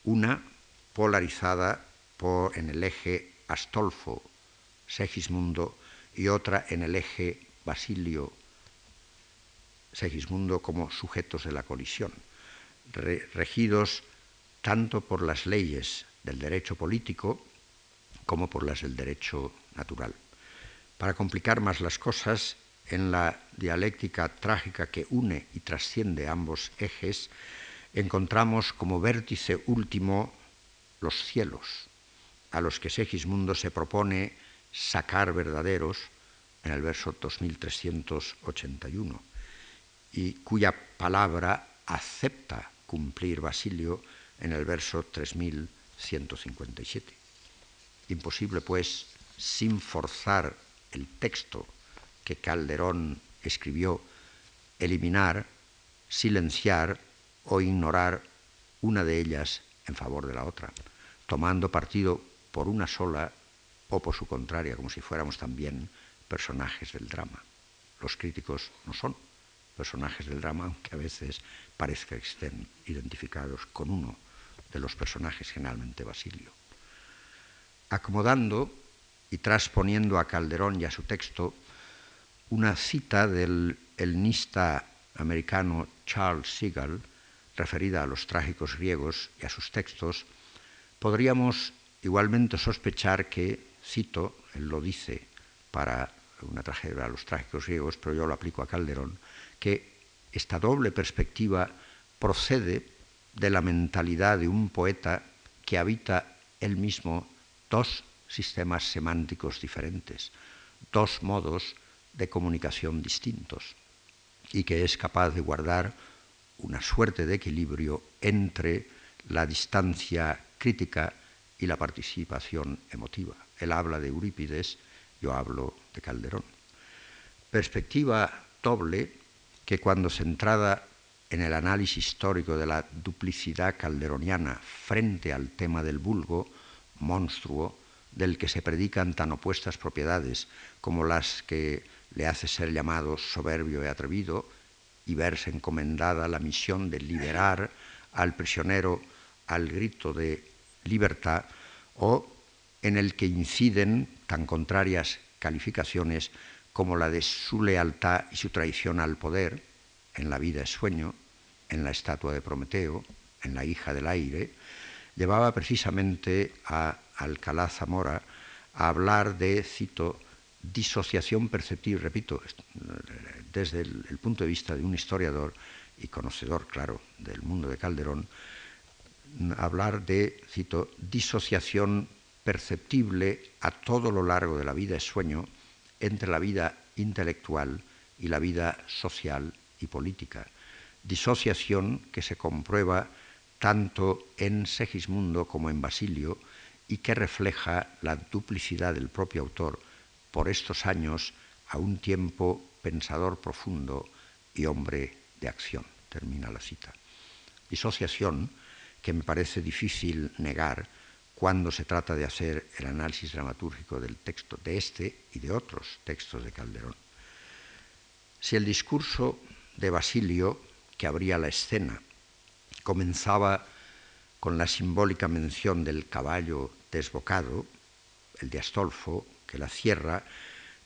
Una polarizada por, en el eje Astolfo, Segismundo, y otra en el eje Basilio, Segismundo como sujetos de la colisión, regidos tanto por las leyes del derecho político como por las del derecho natural. Para complicar más las cosas, en la dialéctica trágica que une y trasciende ambos ejes, encontramos como vértice último los cielos, a los que Segismundo se propone sacar verdaderos en el verso 2381, y cuya palabra acepta cumplir Basilio en el verso 3157. Imposible, pues, sin forzar el texto que Calderón escribió, eliminar, silenciar o ignorar una de ellas en favor de la otra, tomando partido por una sola o por su contraria, como si fuéramos también personajes del drama. Los críticos no son personajes del drama, aunque a veces parezca que estén identificados con uno de los personajes, generalmente Basilio. Acomodando y transponiendo a Calderón y a su texto una cita del helenista americano Charles Seagal, referida a los trágicos griegos y a sus textos, podríamos igualmente sospechar que, cito, él lo dice para una tragedia a los trágicos griegos, pero yo lo aplico a Calderón, que esta doble perspectiva procede de la mentalidad de un poeta que habita él mismo dos sistemas semánticos diferentes, dos modos de comunicación distintos, y que es capaz de guardar una suerte de equilibrio entre la distancia crítica y la participación emotiva. Él habla de Eurípides, yo hablo de Calderón. Perspectiva doble que cuando centrada en el análisis histórico de la duplicidad calderoniana frente al tema del vulgo, monstruo, del que se predican tan opuestas propiedades como las que le hace ser llamado soberbio y atrevido y verse encomendada la misión de liberar al prisionero al grito de libertad o en el que inciden tan contrarias calificaciones como la de su lealtad y su traición al poder, en la vida es sueño, en la estatua de Prometeo, en la hija del aire, llevaba precisamente a Alcalá Zamora a hablar de, cito, disociación perceptiva, repito, desde el, el, punto de vista de un historiador y conocedor, claro, del mundo de Calderón, hablar de, cito, disociación perceptible a todo lo largo de la vida es sueño entre la vida intelectual y la vida social y política. Disociación que se comprueba tanto en Segismundo como en Basilio y que refleja la duplicidad del propio autor por estos años a un tiempo pensador profundo y hombre de acción. Termina la cita. Disociación que me parece difícil negar cuando se trata de hacer el análisis dramatúrgico del texto, de este y de otros textos de Calderón. Si el discurso de Basilio, que abría la escena, comenzaba con la simbólica mención del caballo desbocado, el de Astolfo, que la cierra,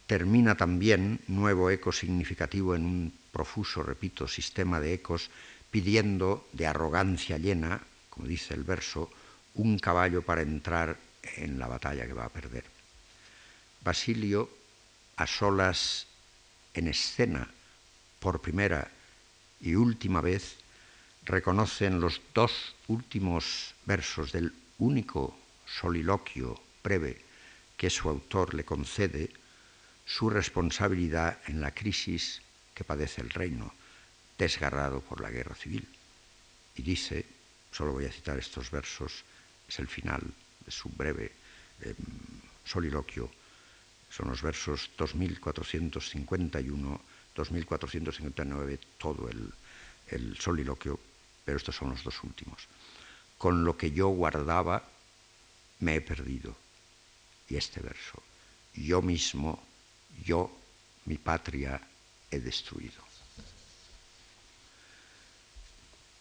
termina también, nuevo eco significativo en un profuso, repito, sistema de ecos, pidiendo de arrogancia llena, como dice el verso, un caballo para entrar en la batalla que va a perder. Basilio, a solas en escena, por primera y última vez, reconoce en los dos últimos versos del único soliloquio breve que su autor le concede, su responsabilidad en la crisis que padece el reino, desgarrado por la guerra civil. Y dice, solo voy a citar estos versos, es el final de su breve eh, soliloquio. Son los versos 2451, 2459, todo el, el soliloquio, pero estos son los dos últimos. Con lo que yo guardaba, me he perdido. Y este verso, yo mismo, yo, mi patria, he destruido.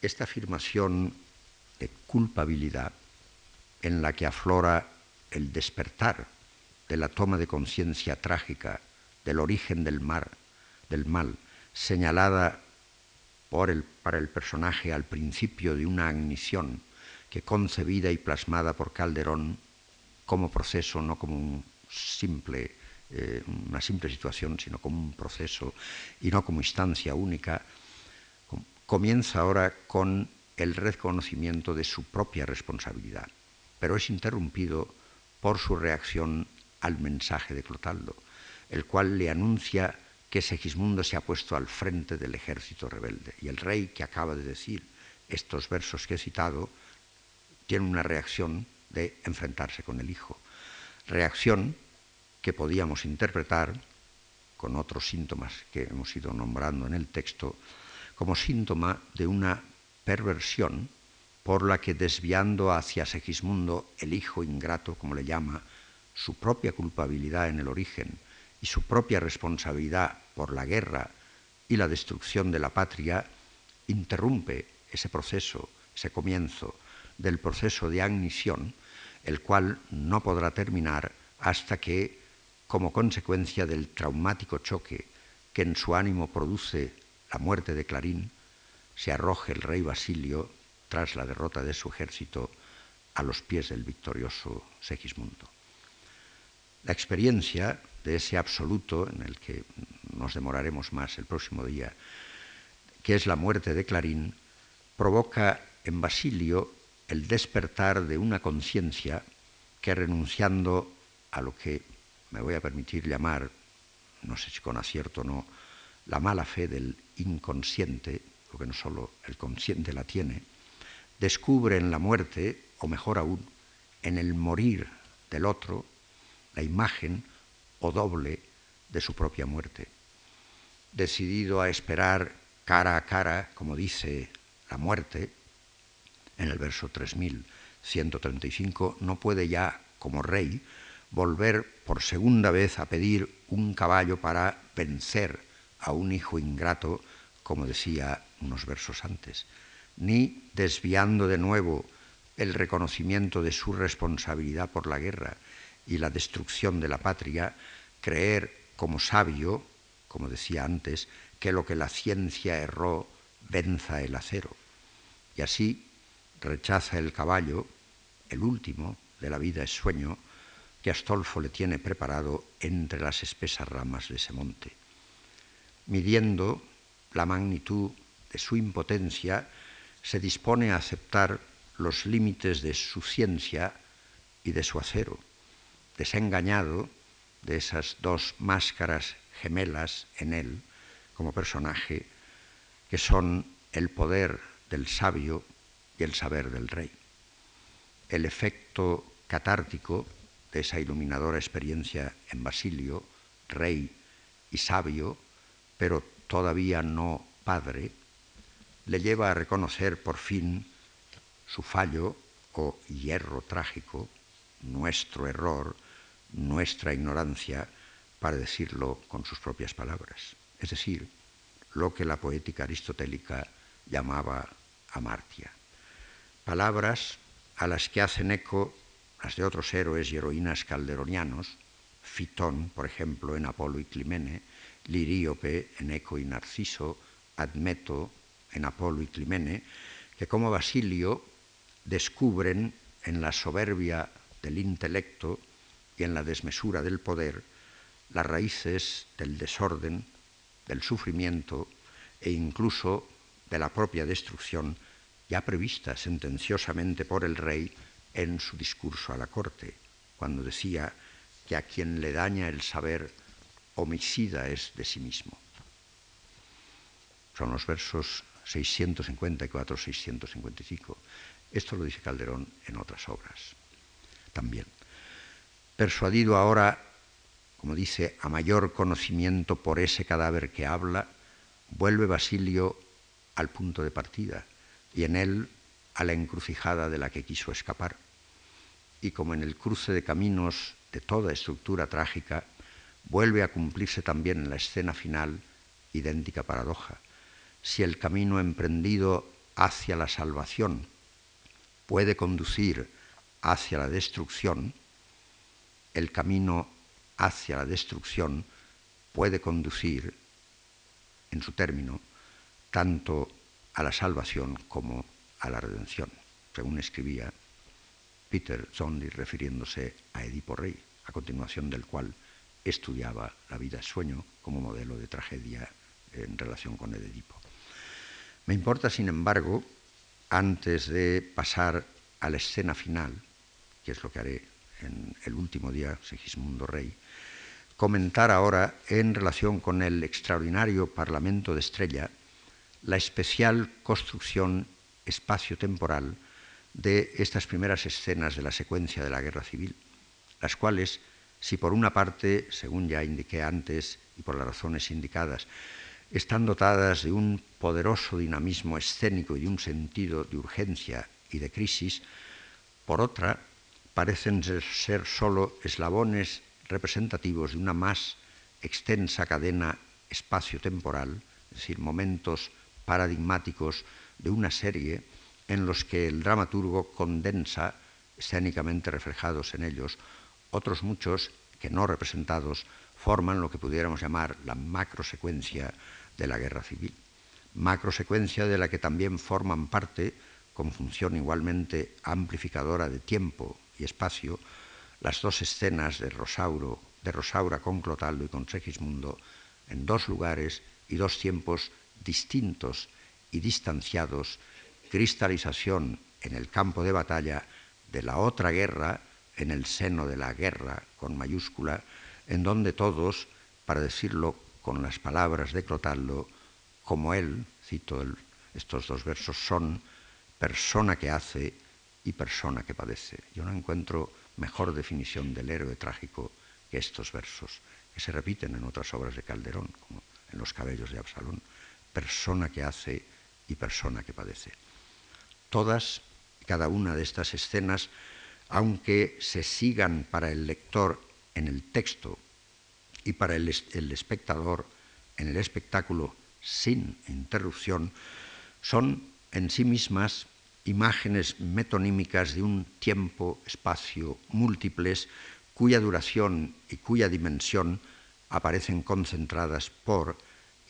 Esta afirmación de culpabilidad en la que aflora el despertar de la toma de conciencia trágica del origen del mar, del mal, señalada por el, para el personaje al principio de una agnición que concebida y plasmada por Calderón como proceso, no como eh, una simple situación, sino como un proceso y no como instancia única, comienza ahora con el reconocimiento de su propia responsabilidad pero es interrumpido por su reacción al mensaje de Clotaldo, el cual le anuncia que Segismundo se ha puesto al frente del ejército rebelde. Y el rey que acaba de decir estos versos que he citado tiene una reacción de enfrentarse con el hijo. Reacción que podíamos interpretar con otros síntomas que hemos ido nombrando en el texto como síntoma de una perversión por la que desviando hacia Segismundo el hijo ingrato, como le llama, su propia culpabilidad en el origen y su propia responsabilidad por la guerra y la destrucción de la patria, interrumpe ese proceso, ese comienzo del proceso de agnisión, el cual no podrá terminar hasta que, como consecuencia del traumático choque que en su ánimo produce la muerte de Clarín, se arroje el rey Basilio tras la derrota de su ejército a los pies del victorioso Segismundo. La experiencia de ese absoluto, en el que nos demoraremos más el próximo día, que es la muerte de Clarín, provoca en Basilio el despertar de una conciencia que renunciando a lo que me voy a permitir llamar, no sé si con acierto o no, la mala fe del inconsciente, porque no solo el consciente la tiene, descubre en la muerte, o mejor aún, en el morir del otro, la imagen o doble de su propia muerte. Decidido a esperar cara a cara, como dice la muerte, en el verso 3135, no puede ya, como rey, volver por segunda vez a pedir un caballo para vencer a un hijo ingrato, como decía unos versos antes ni desviando de nuevo el reconocimiento de su responsabilidad por la guerra y la destrucción de la patria, creer como sabio, como decía antes, que lo que la ciencia erró venza el acero. Y así rechaza el caballo, el último de la vida es sueño, que Astolfo le tiene preparado entre las espesas ramas de ese monte. Midiendo la magnitud de su impotencia, se dispone a aceptar los límites de su ciencia y de su acero, desengañado de esas dos máscaras gemelas en él como personaje, que son el poder del sabio el saber del rey. El efecto catártico de esa iluminadora experiencia en Basilio, rey y sabio, pero todavía no padre, le lleva a reconocer por fin su fallo o hierro trágico, nuestro error, nuestra ignorancia, para decirlo con sus propias palabras, es decir, lo que la poética aristotélica llamaba amartia. Palabras a las que hacen eco las de otros héroes y heroínas calderonianos, Fitón, por ejemplo, en Apolo y Climene, Liríope en Eco y Narciso, Admeto en Apolo y Climene, que como Basilio descubren en la soberbia del intelecto y en la desmesura del poder las raíces del desorden, del sufrimiento e incluso de la propia destrucción ya prevista sentenciosamente por el rey en su discurso a la corte, cuando decía que a quien le daña el saber homicida es de sí mismo. Son los versos 654-655. Esto lo dice Calderón en otras obras también. Persuadido ahora, como dice, a mayor conocimiento por ese cadáver que habla, vuelve Basilio al punto de partida y en él a la encrucijada de la que quiso escapar. Y como en el cruce de caminos de toda estructura trágica, vuelve a cumplirse también en la escena final idéntica paradoja. Si el camino emprendido hacia la salvación puede conducir hacia la destrucción, el camino hacia la destrucción puede conducir, en su término, tanto a la salvación como a la redención, según escribía Peter Zondi refiriéndose a Edipo Rey, a continuación del cual estudiaba la vida sueño como modelo de tragedia en relación con el Edipo. Me importa, sin embargo, antes de pasar a la escena final, que es lo que haré en el último día, Segismundo Rey, comentar ahora en relación con el extraordinario Parlamento de Estrella la especial construcción espacio-temporal de estas primeras escenas de la secuencia de la guerra civil, las cuales, si por una parte, según ya indiqué antes y por las razones indicadas, están dotadas de un poderoso dinamismo escénico y de un sentido de urgencia y de crisis, por otra, parecen ser sólo eslabones representativos de una más extensa cadena espacio-temporal, es decir, momentos paradigmáticos de una serie en los que el dramaturgo condensa, escénicamente reflejados en ellos, otros muchos que no representados forman lo que pudiéramos llamar la macrosecuencia de la guerra civil. Macrosecuencia de la que también forman parte con función igualmente amplificadora de tiempo y espacio, las dos escenas de de Rosaura con Clotaldo y con Segismundo, en dos lugares y dos tiempos distintos y distanciados, cristalización en el campo de batalla de la otra guerra, en el seno de la guerra con mayúscula, en donde todos, para decirlo con las palabras de Clotaldo, como él, cito estos dos versos, son persona que hace y persona que padece. Yo no encuentro mejor definición del héroe trágico que estos versos, que se repiten en otras obras de Calderón, como en Los cabellos de Absalón. Persona que hace y persona que padece. Todas y cada una de estas escenas, aunque se sigan para el lector en el texto y para el, el espectador en el espectáculo sin interrupción, son en sí mismas imágenes metonímicas de un tiempo, espacio múltiples, cuya duración y cuya dimensión aparecen concentradas por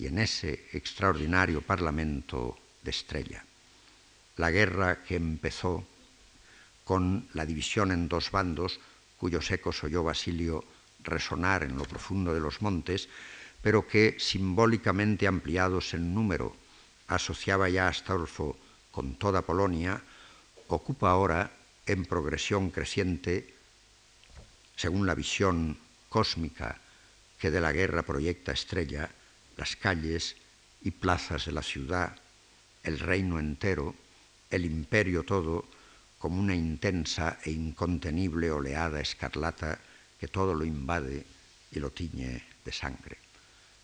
y en ese extraordinario Parlamento de Estrella. La guerra que empezó con la división en dos bandos, cuyos ecos oyó Basilio resonar en lo profundo de los montes, pero que, simbólicamente ampliados en número, asociaba ya a Astolfo con toda Polonia, ocupa ahora, en progresión creciente, según la visión cósmica que de la guerra proyecta Estrella, las calles y plazas de la ciudad, el reino entero, el imperio todo, como una intensa e incontenible oleada escarlata que todo lo invade y lo tiñe de sangre.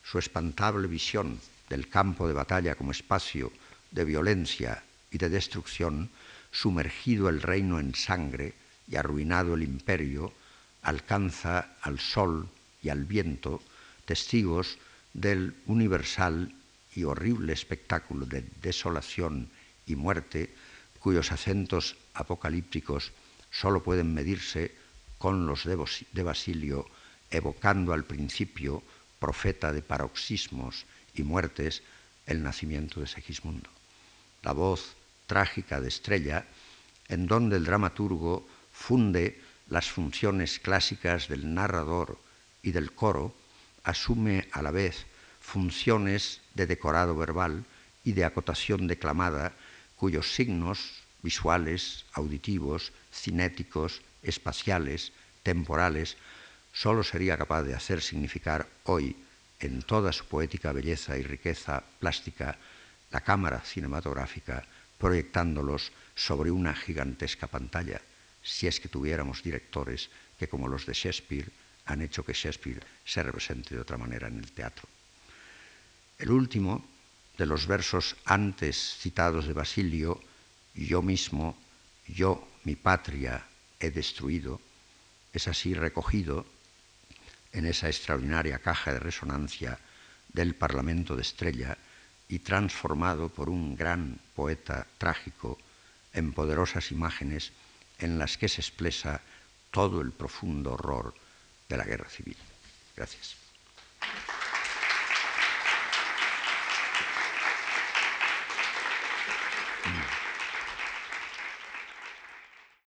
Su espantable visión del campo de batalla como espacio de violencia y de destrucción, sumergido el reino en sangre y arruinado el imperio, alcanza al sol y al viento testigos del universal y horrible espectáculo de desolación y muerte cuyos acentos apocalípticos sólo pueden medirse con los de Basilio, evocando al principio, profeta de paroxismos y muertes, el nacimiento de Segismundo. La voz trágica de Estrella, en donde el dramaturgo funde las funciones clásicas del narrador y del coro, asume a la vez funciones de decorado verbal y de acotación declamada, cuyos signos visuales, auditivos, cinéticos, espaciales, temporales, solo sería capaz de hacer significar hoy, en toda su poética belleza y riqueza plástica, la cámara cinematográfica, proyectándolos sobre una gigantesca pantalla, si es que tuviéramos directores que, como los de Shakespeare, han hecho que Shakespeare se represente de otra manera en el teatro. El último de los versos antes citados de Basilio, yo mismo, yo, mi patria, he destruido, es así recogido en esa extraordinaria caja de resonancia del Parlamento de Estrella y transformado por un gran poeta trágico en poderosas imágenes en las que se expresa todo el profundo horror de la guerra civil. Gracias.